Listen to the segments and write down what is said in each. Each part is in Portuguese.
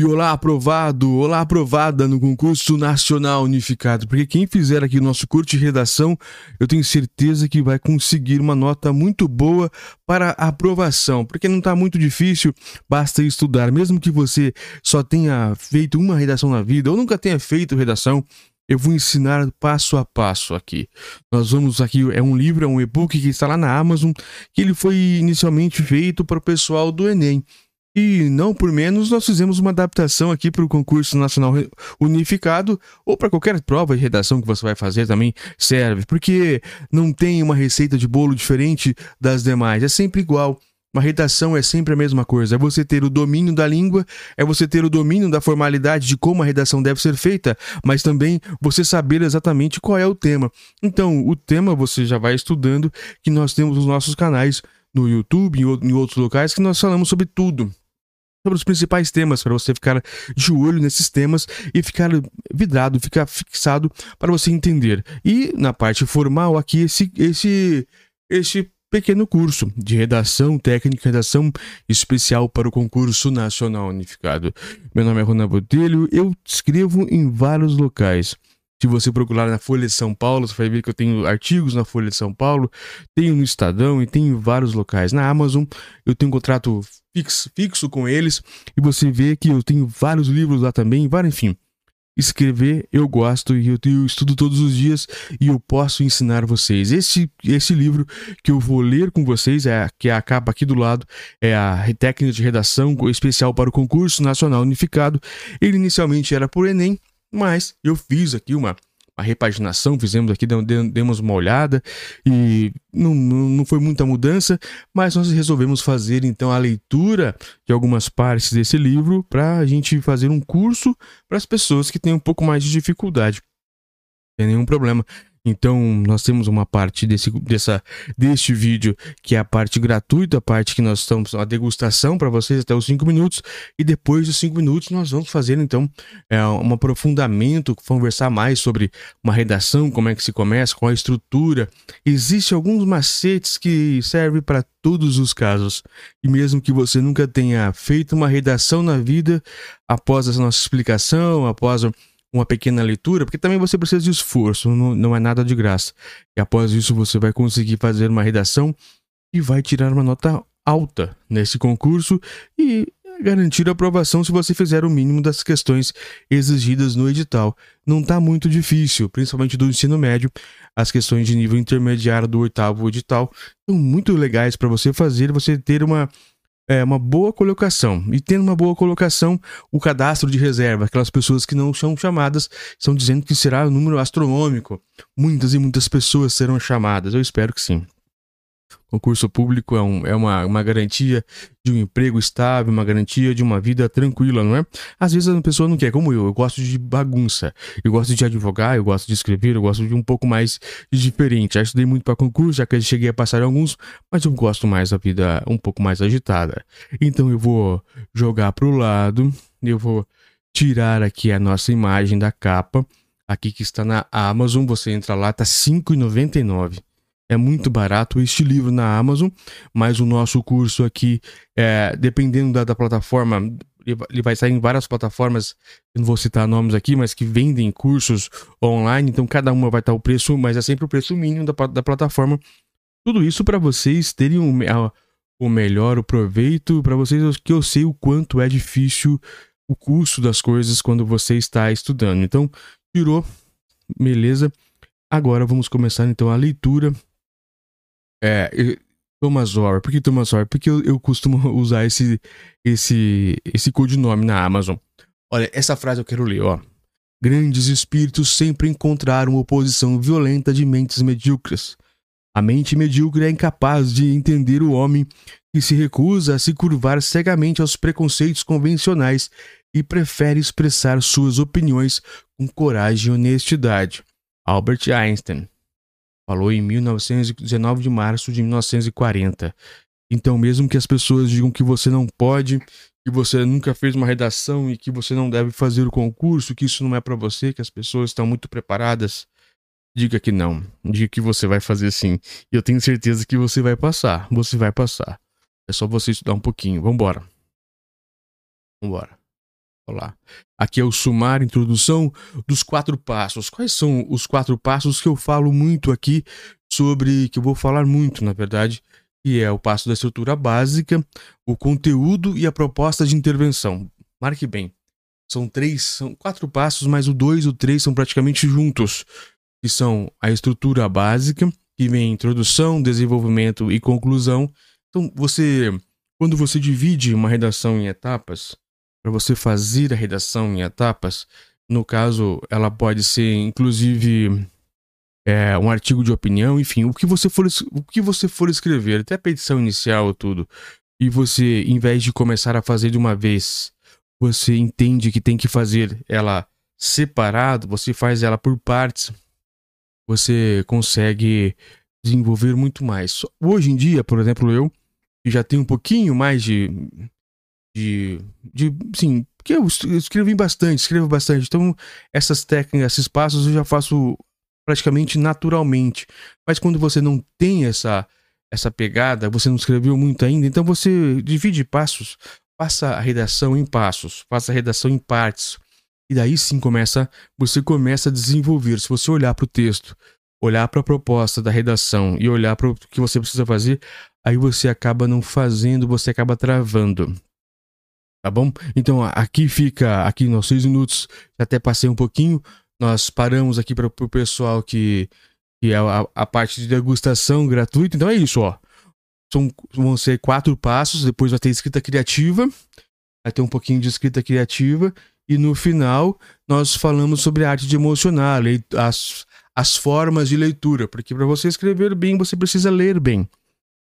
E olá, aprovado, olá, aprovada no concurso nacional unificado. Porque quem fizer aqui o nosso curso de redação, eu tenho certeza que vai conseguir uma nota muito boa para aprovação. Porque não está muito difícil, basta estudar. Mesmo que você só tenha feito uma redação na vida ou nunca tenha feito redação, eu vou ensinar passo a passo aqui. Nós vamos aqui, é um livro, é um e-book que está lá na Amazon, que ele foi inicialmente feito para o pessoal do Enem. E não por menos, nós fizemos uma adaptação aqui para o concurso nacional unificado ou para qualquer prova de redação que você vai fazer também serve, porque não tem uma receita de bolo diferente das demais, é sempre igual. Uma redação é sempre a mesma coisa. É você ter o domínio da língua, é você ter o domínio da formalidade de como a redação deve ser feita, mas também você saber exatamente qual é o tema. Então, o tema você já vai estudando, que nós temos os nossos canais no YouTube e em outros locais que nós falamos sobre tudo sobre os principais temas para você ficar de olho nesses temas e ficar vidrado, ficar fixado para você entender. E na parte formal aqui esse esse esse pequeno curso de redação técnica, redação especial para o concurso nacional unificado. Meu nome é Ronan Botelho, eu escrevo em vários locais. Se você procurar na Folha de São Paulo, você vai ver que eu tenho artigos na Folha de São Paulo, tenho no Estadão e tenho em vários locais. Na Amazon, eu tenho um contrato fixo, fixo com eles e você vê que eu tenho vários livros lá também, vários, enfim. Escrever eu gosto e eu, eu estudo todos os dias e eu posso ensinar vocês. Esse, esse livro que eu vou ler com vocês, é, que é a capa aqui do lado, é a técnica de redação especial para o concurso nacional unificado. Ele inicialmente era por Enem, mas eu fiz aqui uma, uma repaginação, fizemos aqui, demos uma olhada e não, não foi muita mudança, mas nós resolvemos fazer então a leitura de algumas partes desse livro para a gente fazer um curso para as pessoas que têm um pouco mais de dificuldade. Não tem nenhum problema. Então, nós temos uma parte desse, dessa, deste vídeo que é a parte gratuita, a parte que nós estamos, a degustação para vocês até os 5 minutos, e depois dos 5 minutos nós vamos fazer então é, um aprofundamento, conversar mais sobre uma redação, como é que se começa, qual a estrutura. Existem alguns macetes que servem para todos os casos. E mesmo que você nunca tenha feito uma redação na vida, após a nossa explicação, após uma pequena leitura, porque também você precisa de esforço, não, não é nada de graça. E após isso você vai conseguir fazer uma redação e vai tirar uma nota alta nesse concurso e garantir a aprovação se você fizer o mínimo das questões exigidas no edital. Não está muito difícil, principalmente do ensino médio. As questões de nível intermediário do oitavo edital são muito legais para você fazer, você ter uma é, uma boa colocação. E tendo uma boa colocação, o cadastro de reserva, aquelas pessoas que não são chamadas, estão dizendo que será um número astronômico. Muitas e muitas pessoas serão chamadas. Eu espero que sim. Concurso público é, um, é uma, uma garantia de um emprego estável, uma garantia de uma vida tranquila, não é? Às vezes a pessoa não quer, como eu, eu gosto de bagunça, eu gosto de advogar, eu gosto de escrever, eu gosto de um pouco mais de diferente. Já estudei muito para concurso, já que cheguei a passar alguns, mas eu gosto mais da vida um pouco mais agitada. Então eu vou jogar para o lado, eu vou tirar aqui a nossa imagem da capa, aqui que está na Amazon, você entra lá, tá R$ 5,99 é muito barato este livro na Amazon, mas o nosso curso aqui, é, dependendo da, da plataforma, ele vai sair em várias plataformas, não vou citar nomes aqui, mas que vendem cursos online, então cada uma vai estar o preço, mas é sempre o preço mínimo da, da plataforma. Tudo isso para vocês terem um, o melhor, o proveito, para vocês que eu sei o quanto é difícil o curso das coisas quando você está estudando. Então, tirou, beleza. Agora vamos começar então a leitura é, Thomas Or. Por que Thomas Or? Porque eu, eu costumo usar esse, esse, esse codinome na Amazon. Olha, essa frase eu quero ler, ó. Grandes espíritos sempre encontraram oposição violenta de mentes medíocres. A mente medíocre é incapaz de entender o homem que se recusa a se curvar cegamente aos preconceitos convencionais e prefere expressar suas opiniões com coragem e honestidade. Albert Einstein Falou em 1919 de março de 1940. Então, mesmo que as pessoas digam que você não pode, que você nunca fez uma redação e que você não deve fazer o concurso, que isso não é para você, que as pessoas estão muito preparadas, diga que não. Diga que você vai fazer sim. Eu tenho certeza que você vai passar. Você vai passar. É só você estudar um pouquinho. Vambora. Vambora. Olá. Aqui é o sumário, introdução dos quatro passos. Quais são os quatro passos que eu falo muito aqui sobre, que eu vou falar muito, na verdade, que é o passo da estrutura básica, o conteúdo e a proposta de intervenção. Marque bem. São três, são quatro passos, mas o dois e o três são praticamente juntos, que são a estrutura básica, que vem introdução, desenvolvimento e conclusão. Então, você, quando você divide uma redação em etapas, para você fazer a redação em etapas, no caso, ela pode ser inclusive é, um artigo de opinião, enfim, o que você for, o que você for escrever, até a petição inicial, tudo, e você, em vez de começar a fazer de uma vez, você entende que tem que fazer ela separado, você faz ela por partes, você consegue desenvolver muito mais. Hoje em dia, por exemplo, eu que já tenho um pouquinho mais de de, de sim, porque eu escrevi bastante, escrevo bastante. Então, essas técnicas, esses passos eu já faço praticamente naturalmente. Mas quando você não tem essa essa pegada, você não escreveu muito ainda, então você divide passos, faça a redação em passos, faça a redação em partes. E daí sim começa, você começa a desenvolver. Se você olhar para o texto, olhar para a proposta da redação e olhar para o que você precisa fazer, aí você acaba não fazendo, você acaba travando. Tá bom? Então aqui fica, aqui nos seis minutos, até passei um pouquinho, nós paramos aqui para o pessoal que, que é a, a, parte de degustação gratuita. Então é isso, ó. São, vão ser quatro passos, depois vai ter escrita criativa, vai ter um pouquinho de escrita criativa, e no final nós falamos sobre a arte de emocionar, as, as formas de leitura, porque para você escrever bem, você precisa ler bem.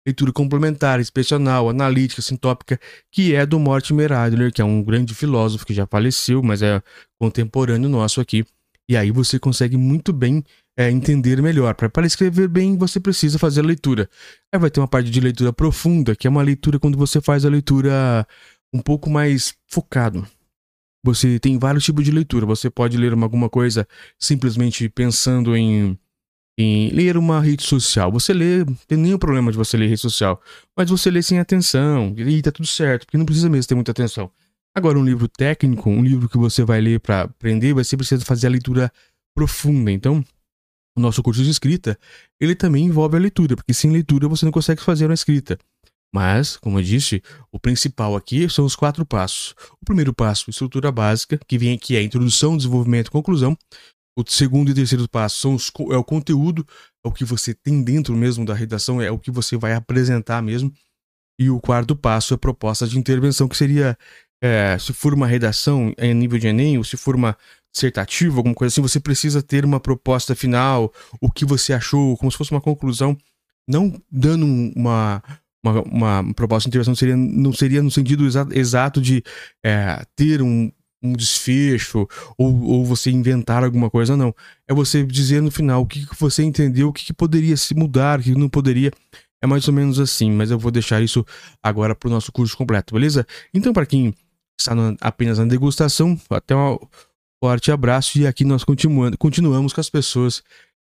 Leitura complementar, inspecional, analítica, sintópica, que é do Mortimer Adler, que é um grande filósofo que já faleceu, mas é contemporâneo nosso aqui. E aí você consegue muito bem é, entender melhor. Para escrever bem, você precisa fazer a leitura. Aí vai ter uma parte de leitura profunda, que é uma leitura quando você faz a leitura um pouco mais focado. Você tem vários tipos de leitura. Você pode ler uma, alguma coisa simplesmente pensando em, em ler uma rede social. Você lê, não tem nenhum problema de você ler rede social. Mas você lê sem atenção. E tá tudo certo, porque não precisa mesmo ter muita atenção. Agora, um livro técnico, um livro que você vai ler para aprender, você precisa fazer a leitura profunda. Então, o nosso curso de escrita, ele também envolve a leitura, porque sem leitura você não consegue fazer uma escrita. Mas, como eu disse, o principal aqui são os quatro passos. O primeiro passo, estrutura básica, que vem aqui é introdução, desenvolvimento e conclusão. O segundo e terceiro passo são os, é o conteúdo, é o que você tem dentro mesmo da redação, é o que você vai apresentar mesmo. E o quarto passo é a proposta de intervenção, que seria é, se for uma redação em nível de Enem, ou se for uma dissertativa, alguma coisa assim, você precisa ter uma proposta final, o que você achou, como se fosse uma conclusão, não dando uma, uma, uma proposta de intervenção, seria, não seria no sentido exa exato de é, ter um, um desfecho ou, ou você inventar alguma coisa, não. É você dizer no final o que, que você entendeu, o que, que poderia se mudar, o que não poderia. É mais ou menos assim, mas eu vou deixar isso agora para o nosso curso completo, beleza? Então, para quem está apenas na degustação. Até um forte abraço e aqui nós continuamos com as pessoas